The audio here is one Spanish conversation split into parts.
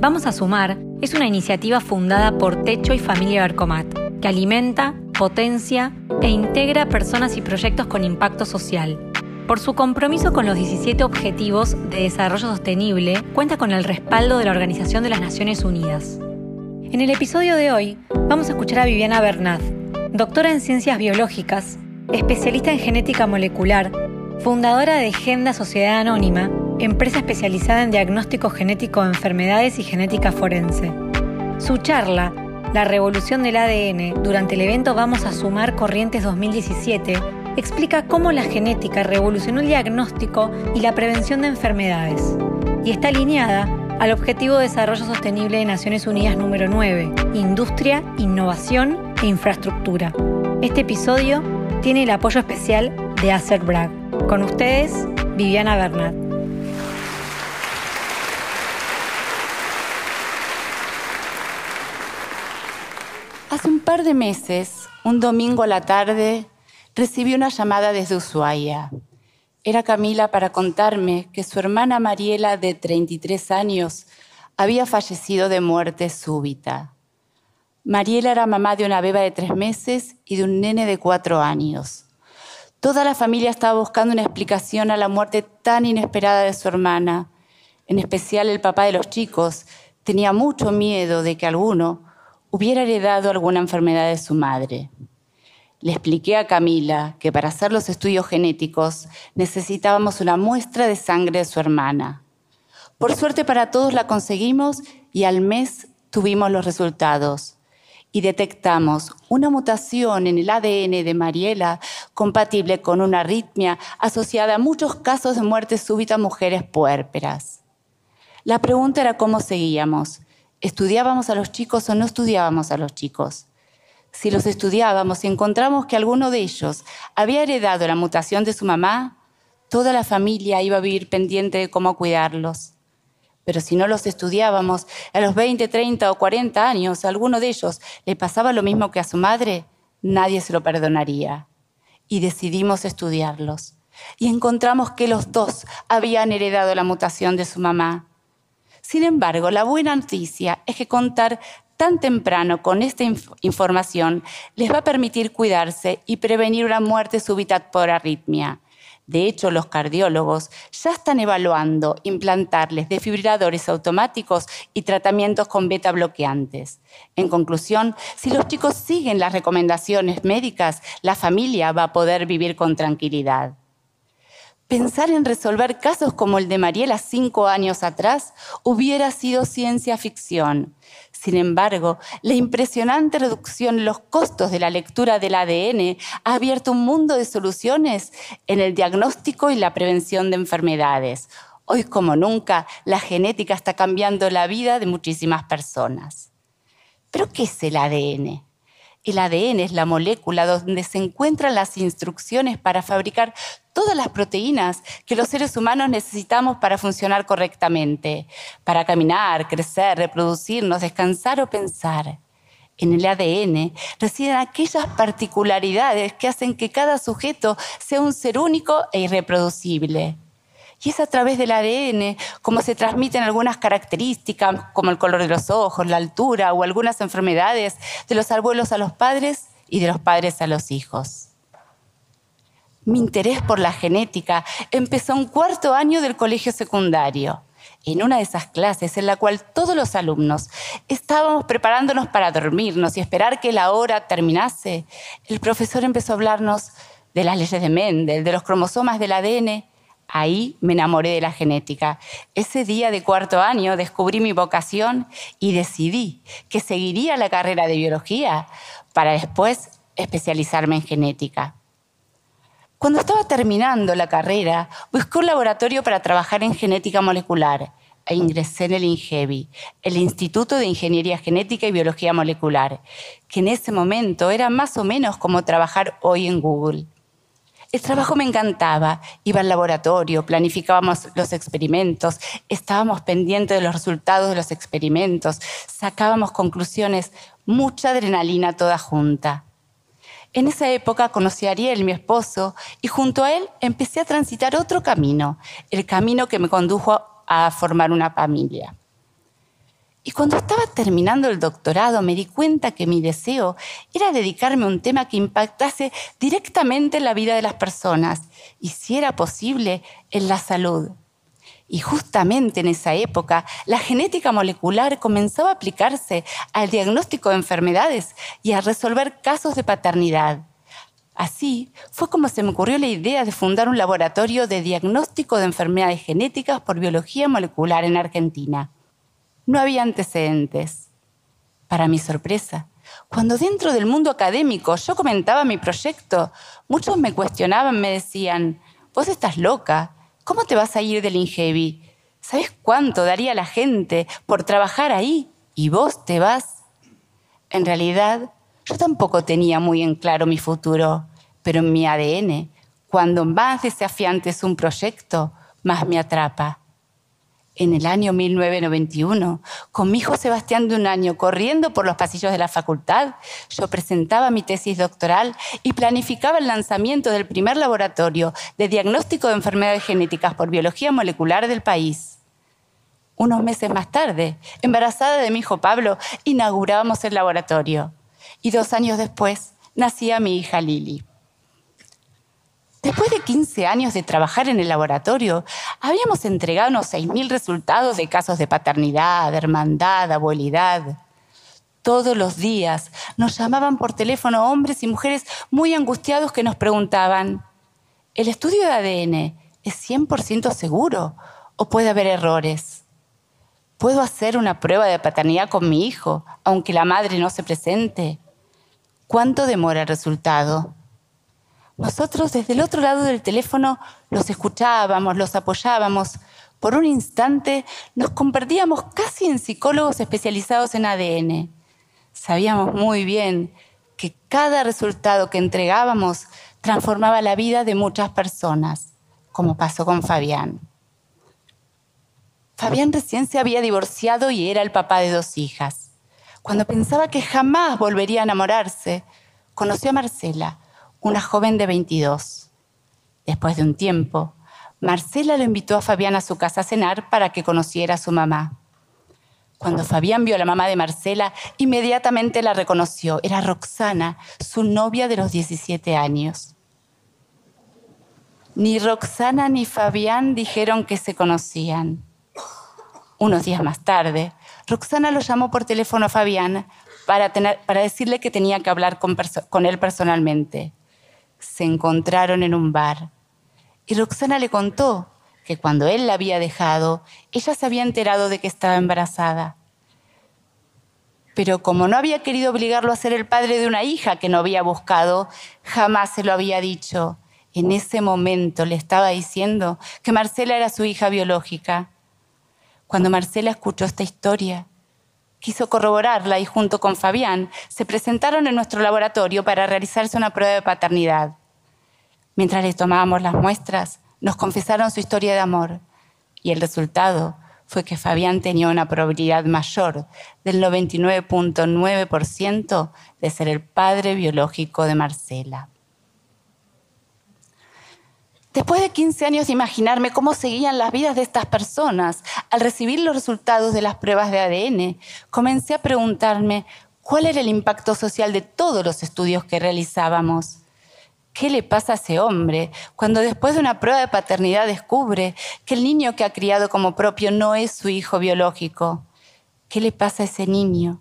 Vamos a Sumar es una iniciativa fundada por Techo y Familia Bercomat, que alimenta, potencia e integra personas y proyectos con impacto social. Por su compromiso con los 17 Objetivos de Desarrollo Sostenible, cuenta con el respaldo de la Organización de las Naciones Unidas. En el episodio de hoy vamos a escuchar a Viviana Bernat, doctora en Ciencias Biológicas, especialista en genética molecular, fundadora de Genda Sociedad Anónima, empresa especializada en diagnóstico genético de enfermedades y genética forense. Su charla, La revolución del ADN, durante el evento Vamos a Sumar Corrientes 2017, explica cómo la genética revolucionó el diagnóstico y la prevención de enfermedades, y está alineada al Objetivo de Desarrollo Sostenible de Naciones Unidas número 9, Industria, Innovación e Infraestructura. Este episodio tiene el apoyo especial de Acer Bragg. Con ustedes, Viviana Bernat. Hace un par de meses, un domingo a la tarde, recibí una llamada desde Ushuaia. Era Camila para contarme que su hermana Mariela, de 33 años, había fallecido de muerte súbita. Mariela era mamá de una beba de tres meses y de un nene de cuatro años. Toda la familia estaba buscando una explicación a la muerte tan inesperada de su hermana. En especial el papá de los chicos tenía mucho miedo de que alguno hubiera heredado alguna enfermedad de su madre. Le expliqué a Camila que para hacer los estudios genéticos necesitábamos una muestra de sangre de su hermana. Por suerte para todos la conseguimos y al mes tuvimos los resultados y detectamos una mutación en el ADN de Mariela compatible con una arritmia asociada a muchos casos de muerte súbita a mujeres puérperas. La pregunta era cómo seguíamos ¿Estudiábamos a los chicos o no estudiábamos a los chicos? Si los estudiábamos y encontramos que alguno de ellos había heredado la mutación de su mamá, toda la familia iba a vivir pendiente de cómo cuidarlos. Pero si no los estudiábamos, a los 20, 30 o 40 años, a alguno de ellos le pasaba lo mismo que a su madre, nadie se lo perdonaría. Y decidimos estudiarlos. Y encontramos que los dos habían heredado la mutación de su mamá. Sin embargo, la buena noticia es que contar tan temprano con esta información les va a permitir cuidarse y prevenir una muerte súbita por arritmia. De hecho, los cardiólogos ya están evaluando implantarles desfibriladores automáticos y tratamientos con beta bloqueantes. En conclusión, si los chicos siguen las recomendaciones médicas, la familia va a poder vivir con tranquilidad. Pensar en resolver casos como el de Mariela cinco años atrás hubiera sido ciencia ficción. Sin embargo, la impresionante reducción en los costos de la lectura del ADN ha abierto un mundo de soluciones en el diagnóstico y la prevención de enfermedades. Hoy como nunca, la genética está cambiando la vida de muchísimas personas. ¿Pero qué es el ADN? El ADN es la molécula donde se encuentran las instrucciones para fabricar todas las proteínas que los seres humanos necesitamos para funcionar correctamente, para caminar, crecer, reproducirnos, descansar o pensar. En el ADN residen aquellas particularidades que hacen que cada sujeto sea un ser único e irreproducible. Y es a través del ADN como se transmiten algunas características, como el color de los ojos, la altura o algunas enfermedades de los abuelos a los padres y de los padres a los hijos. Mi interés por la genética empezó un cuarto año del colegio secundario. En una de esas clases en la cual todos los alumnos estábamos preparándonos para dormirnos y esperar que la hora terminase, el profesor empezó a hablarnos de las leyes de Mendel, de los cromosomas del ADN Ahí me enamoré de la genética. Ese día de cuarto año descubrí mi vocación y decidí que seguiría la carrera de biología para después especializarme en genética. Cuando estaba terminando la carrera, busqué un laboratorio para trabajar en genética molecular e ingresé en el INGEBI, el Instituto de Ingeniería Genética y Biología Molecular, que en ese momento era más o menos como trabajar hoy en Google. El trabajo me encantaba. Iba al laboratorio, planificábamos los experimentos, estábamos pendientes de los resultados de los experimentos, sacábamos conclusiones, mucha adrenalina toda junta. En esa época conocí a Ariel, mi esposo, y junto a él empecé a transitar otro camino, el camino que me condujo a formar una familia. Y cuando estaba terminando el doctorado me di cuenta que mi deseo era dedicarme a un tema que impactase directamente en la vida de las personas y, si era posible, en la salud. Y justamente en esa época, la genética molecular comenzaba a aplicarse al diagnóstico de enfermedades y a resolver casos de paternidad. Así fue como se me ocurrió la idea de fundar un laboratorio de diagnóstico de enfermedades genéticas por biología molecular en Argentina. No había antecedentes. Para mi sorpresa, cuando dentro del mundo académico yo comentaba mi proyecto, muchos me cuestionaban, me decían, vos estás loca, ¿cómo te vas a ir del INGEBI? ¿Sabes cuánto daría la gente por trabajar ahí? ¿Y vos te vas? En realidad, yo tampoco tenía muy en claro mi futuro pero en mi ADN, cuando más desafiante es un proyecto, más me atrapa. En el año 1991, con mi hijo Sebastián de un año corriendo por los pasillos de la facultad, yo presentaba mi tesis doctoral y planificaba el lanzamiento del primer laboratorio de diagnóstico de enfermedades genéticas por biología molecular del país. Unos meses más tarde, embarazada de mi hijo Pablo, inaugurábamos el laboratorio. Y dos años después, nacía mi hija Lili. Después de 15 años de trabajar en el laboratorio, habíamos entregado unos 6.000 resultados de casos de paternidad, hermandad, abuelidad. Todos los días nos llamaban por teléfono hombres y mujeres muy angustiados que nos preguntaban, ¿el estudio de ADN es 100% seguro o puede haber errores? ¿Puedo hacer una prueba de paternidad con mi hijo, aunque la madre no se presente? ¿Cuánto demora el resultado? Nosotros desde el otro lado del teléfono los escuchábamos, los apoyábamos. Por un instante nos convertíamos casi en psicólogos especializados en ADN. Sabíamos muy bien que cada resultado que entregábamos transformaba la vida de muchas personas, como pasó con Fabián. Fabián recién se había divorciado y era el papá de dos hijas. Cuando pensaba que jamás volvería a enamorarse, conoció a Marcela, una joven de 22. Después de un tiempo, Marcela lo invitó a Fabián a su casa a cenar para que conociera a su mamá. Cuando Fabián vio a la mamá de Marcela, inmediatamente la reconoció. Era Roxana, su novia de los 17 años. Ni Roxana ni Fabián dijeron que se conocían. Unos días más tarde, Roxana lo llamó por teléfono a Fabián para, decirle que tenía que hablar con él personalmente se encontraron en un bar. Y Roxana le contó que cuando él la había dejado, ella se había enterado de que estaba embarazada. Pero como no había querido obligarlo a ser el padre de una hija que no había buscado, jamás se lo había dicho. En ese momento le estaba diciendo que Marcela era su hija biológica. Cuando Marcela escuchó esta historia, quiso corroborarla y junto con Fabián se presentaron en nuestro laboratorio para realizarse una prueba de paternidad. Mientras les tomábamos las muestras, nos confesaron su historia de amor y el resultado fue que Fabián tenía una probabilidad mayor del 99.9% de ser el padre biológico de Marcela. Después de 15 años de imaginarme cómo seguían las vidas de estas personas, al recibir los resultados de las pruebas de ADN, comencé a preguntarme cuál era el impacto social de todos los estudios que realizábamos. ¿Qué le pasa a ese hombre cuando después de una prueba de paternidad descubre que el niño que ha criado como propio no es su hijo biológico? ¿Qué le pasa a ese niño?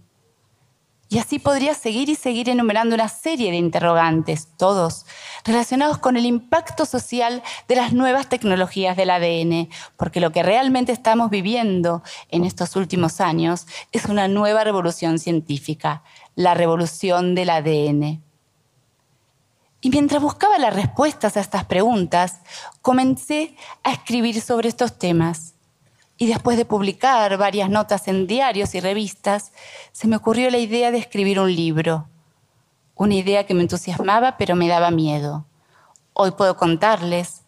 Y así podría seguir y seguir enumerando una serie de interrogantes, todos relacionados con el impacto social de las nuevas tecnologías del ADN, porque lo que realmente estamos viviendo en estos últimos años es una nueva revolución científica, la revolución del ADN. Y mientras buscaba las respuestas a estas preguntas, comencé a escribir sobre estos temas y después de publicar varias notas en diarios y revistas, se me ocurrió la idea de escribir un libro. Una idea que me entusiasmaba pero me daba miedo. Hoy puedo contarles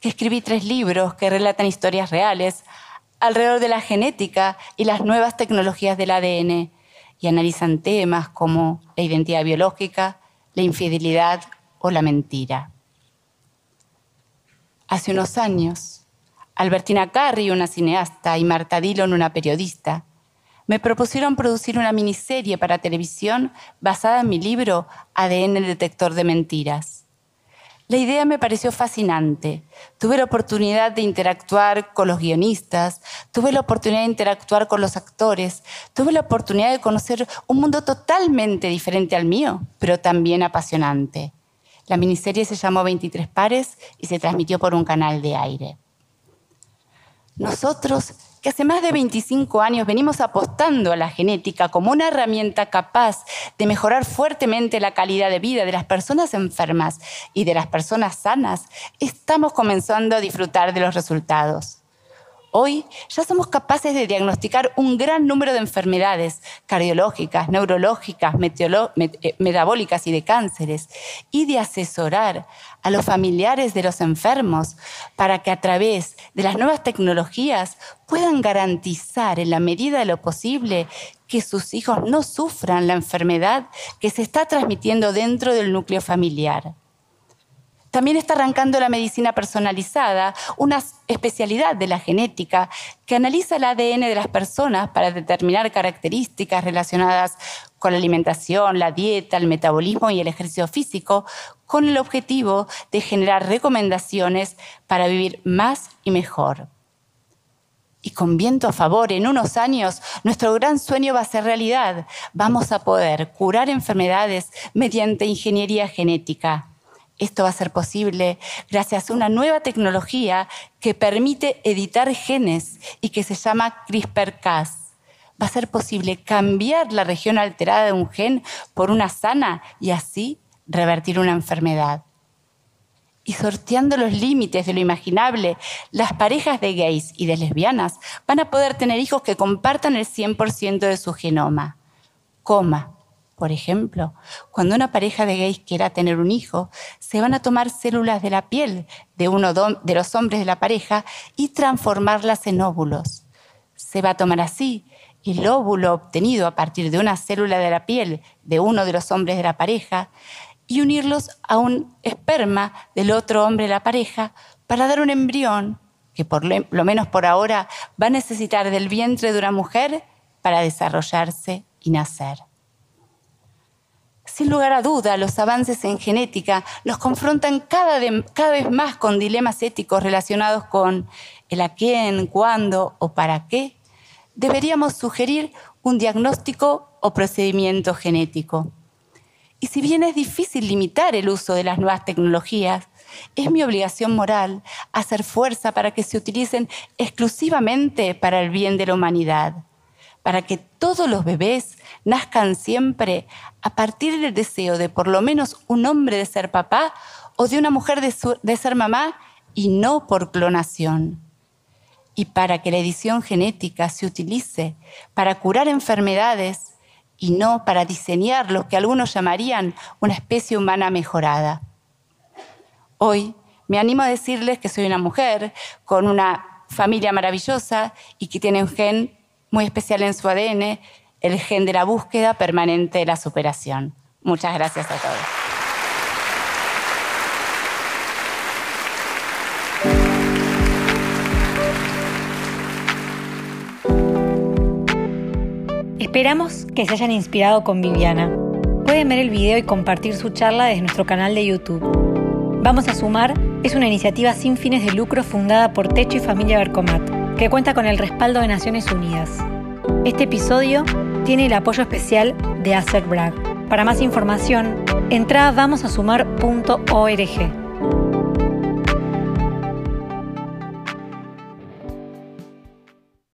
que escribí tres libros que relatan historias reales alrededor de la genética y las nuevas tecnologías del ADN y analizan temas como la identidad biológica, la infidelidad o la mentira. Hace unos años, Albertina Carri, una cineasta, y Marta Dillon, una periodista, me propusieron producir una miniserie para televisión basada en mi libro ADN el detector de mentiras. La idea me pareció fascinante. Tuve la oportunidad de interactuar con los guionistas, tuve la oportunidad de interactuar con los actores, tuve la oportunidad de conocer un mundo totalmente diferente al mío, pero también apasionante. La miniserie se llamó 23 pares y se transmitió por un canal de aire. Nosotros que hace más de 25 años venimos apostando a la genética como una herramienta capaz de mejorar fuertemente la calidad de vida de las personas enfermas y de las personas sanas, estamos comenzando a disfrutar de los resultados. Hoy ya somos capaces de diagnosticar un gran número de enfermedades cardiológicas, neurológicas, eh, metabólicas y de cánceres y de asesorar a los familiares de los enfermos para que a través de las nuevas tecnologías puedan garantizar en la medida de lo posible que sus hijos no sufran la enfermedad que se está transmitiendo dentro del núcleo familiar. También está arrancando la medicina personalizada, una especialidad de la genética que analiza el ADN de las personas para determinar características relacionadas con la alimentación, la dieta, el metabolismo y el ejercicio físico, con el objetivo de generar recomendaciones para vivir más y mejor. Y con viento a favor, en unos años, nuestro gran sueño va a ser realidad. Vamos a poder curar enfermedades mediante ingeniería genética. Esto va a ser posible gracias a una nueva tecnología que permite editar genes y que se llama CRISPR-Cas. Va a ser posible cambiar la región alterada de un gen por una sana y así revertir una enfermedad. Y sorteando los límites de lo imaginable, las parejas de gays y de lesbianas van a poder tener hijos que compartan el 100% de su genoma. Coma, por ejemplo, cuando una pareja de gays quiera tener un hijo, se van a tomar células de la piel de uno de los hombres de la pareja y transformarlas en óvulos. Se va a tomar así el óvulo obtenido a partir de una célula de la piel de uno de los hombres de la pareja y unirlos a un esperma del otro hombre de la pareja para dar un embrión que por lo menos por ahora va a necesitar del vientre de una mujer para desarrollarse y nacer. Sin lugar a duda, los avances en genética nos confrontan cada, vez más con dilemas éticos relacionados con el a quién, cuándo o para qué. Deberíamos sugerir un diagnóstico o procedimiento genético. Y si bien es difícil limitar el uso de las nuevas tecnologías, es mi obligación moral hacer fuerza para que se utilicen exclusivamente para el bien de la humanidad para que todos los bebés nazcan siempre a partir del deseo de por lo menos un hombre de ser papá o de una mujer de, ser mamá y no por clonación. Y para que la edición genética se utilice para curar enfermedades y no para diseñar lo que algunos llamarían una especie humana mejorada. Hoy me animo a decirles que soy una mujer con una familia maravillosa y que tiene un gen muy especial en su ADN, el gen de la búsqueda permanente de la superación. Muchas gracias a todos. Esperamos que se hayan inspirado con Viviana. Pueden ver el video y compartir su charla desde nuestro canal de YouTube. Vamos a Sumar es una iniciativa sin fines de lucro fundada por Techo y Familia Bercomat que cuenta con el respaldo de Naciones Unidas. Este episodio tiene el apoyo especial de Acer Bragg. Para más información, entra a vamosasumar.org.